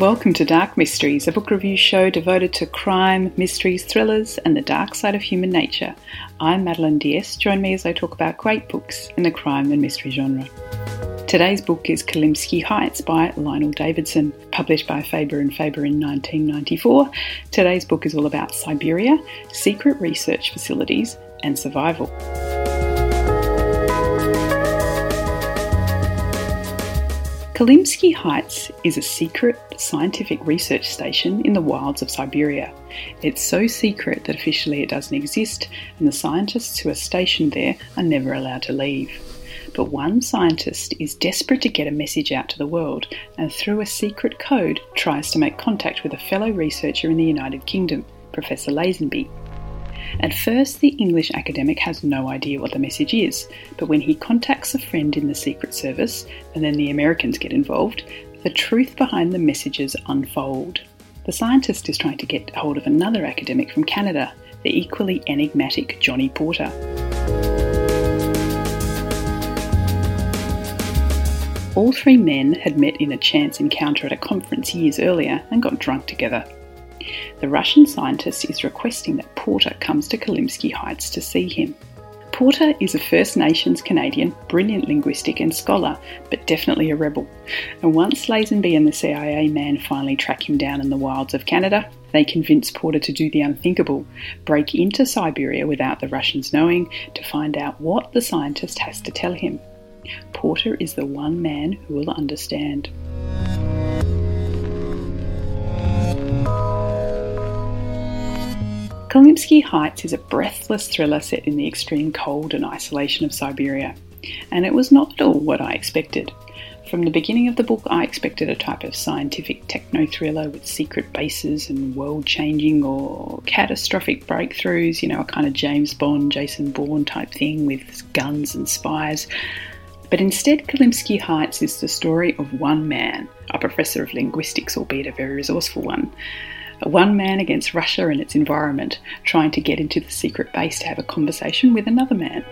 Welcome to Dark Mysteries, a book review show devoted to crime, mysteries, thrillers, and the dark side of human nature. I'm Madeline Diaz. Join me as I talk about great books in the crime and mystery genre. Today's book is Kolinsky Heights by Lionel Davidson, published by Faber and Faber in 1994. Today's book is all about Siberia, secret research facilities, and survival. Kolinsky Heights is a secret scientific research station in the wilds of Siberia. It's so secret that officially it doesn't exist, and the scientists who are stationed there are never allowed to leave. But one scientist is desperate to get a message out to the world, and through a secret code tries to make contact with a fellow researcher in the United Kingdom, Professor Lazenby. At first, the English academic has no idea what the message is, but when he contacts a friend in the Secret Service, and then the Americans get involved, the truth behind the messages unfold. The scientist is trying to get hold of another academic from Canada, the equally enigmatic Johnny Porter. All three men had met in a chance encounter at a conference years earlier and got drunk together. The Russian scientist is requesting that Porter comes to Kolinsky Heights to see him. Porter is a First Nations Canadian, brilliant linguistic and scholar, but definitely a rebel. And once Lazenby and the CIA man finally track him down in the wilds of Canada, they convince Porter to do the unthinkable break into Siberia without the Russians knowing to find out what the scientist has to tell him. Porter is the one man who will understand. Kolinsky Heights is a breathless thriller set in the extreme cold and isolation of Siberia, and it was not at all what I expected. From the beginning of the book, I expected a type of scientific techno thriller with secret bases and world changing or catastrophic breakthroughs, you know, a kind of James Bond, Jason Bourne type thing with guns and spies. But instead, Kolinsky Heights is the story of one man, a professor of linguistics, albeit a very resourceful one, one man against Russia and its environment, trying to get into the secret base to have a conversation with another man.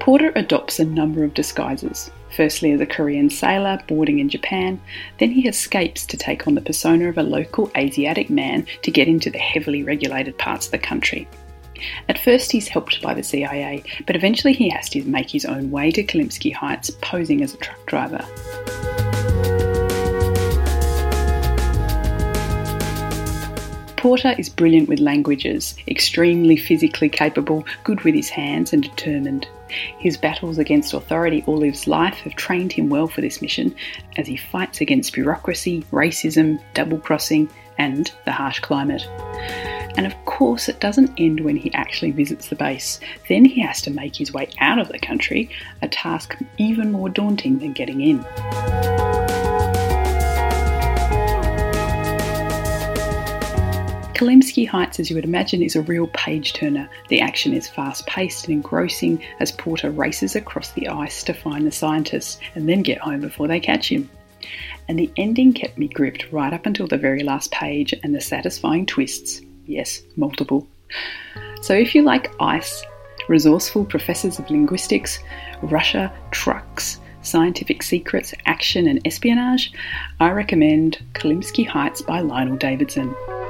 Porter adopts a number of disguises. Firstly, as a Korean sailor boarding in Japan, then he escapes to take on the persona of a local Asiatic man to get into the heavily regulated parts of the country. At first, he's helped by the CIA, but eventually he has to make his own way to Kolinsky Heights posing as a truck driver. Porter is brilliant with languages, extremely physically capable, good with his hands, and determined. His battles against authority all his life have trained him well for this mission as he fights against bureaucracy, racism, double crossing, and the harsh climate. And of course, it doesn't end when he actually visits the base. Then he has to make his way out of the country, a task even more daunting than getting in. Kolinsky Heights, as you would imagine, is a real page turner. The action is fast paced and engrossing as Porter races across the ice to find the scientists and then get home before they catch him. And the ending kept me gripped right up until the very last page and the satisfying twists. Yes, multiple. So if you like ice, resourceful professors of linguistics, Russia, trucks, scientific secrets, action, and espionage, I recommend Kolinsky Heights by Lionel Davidson.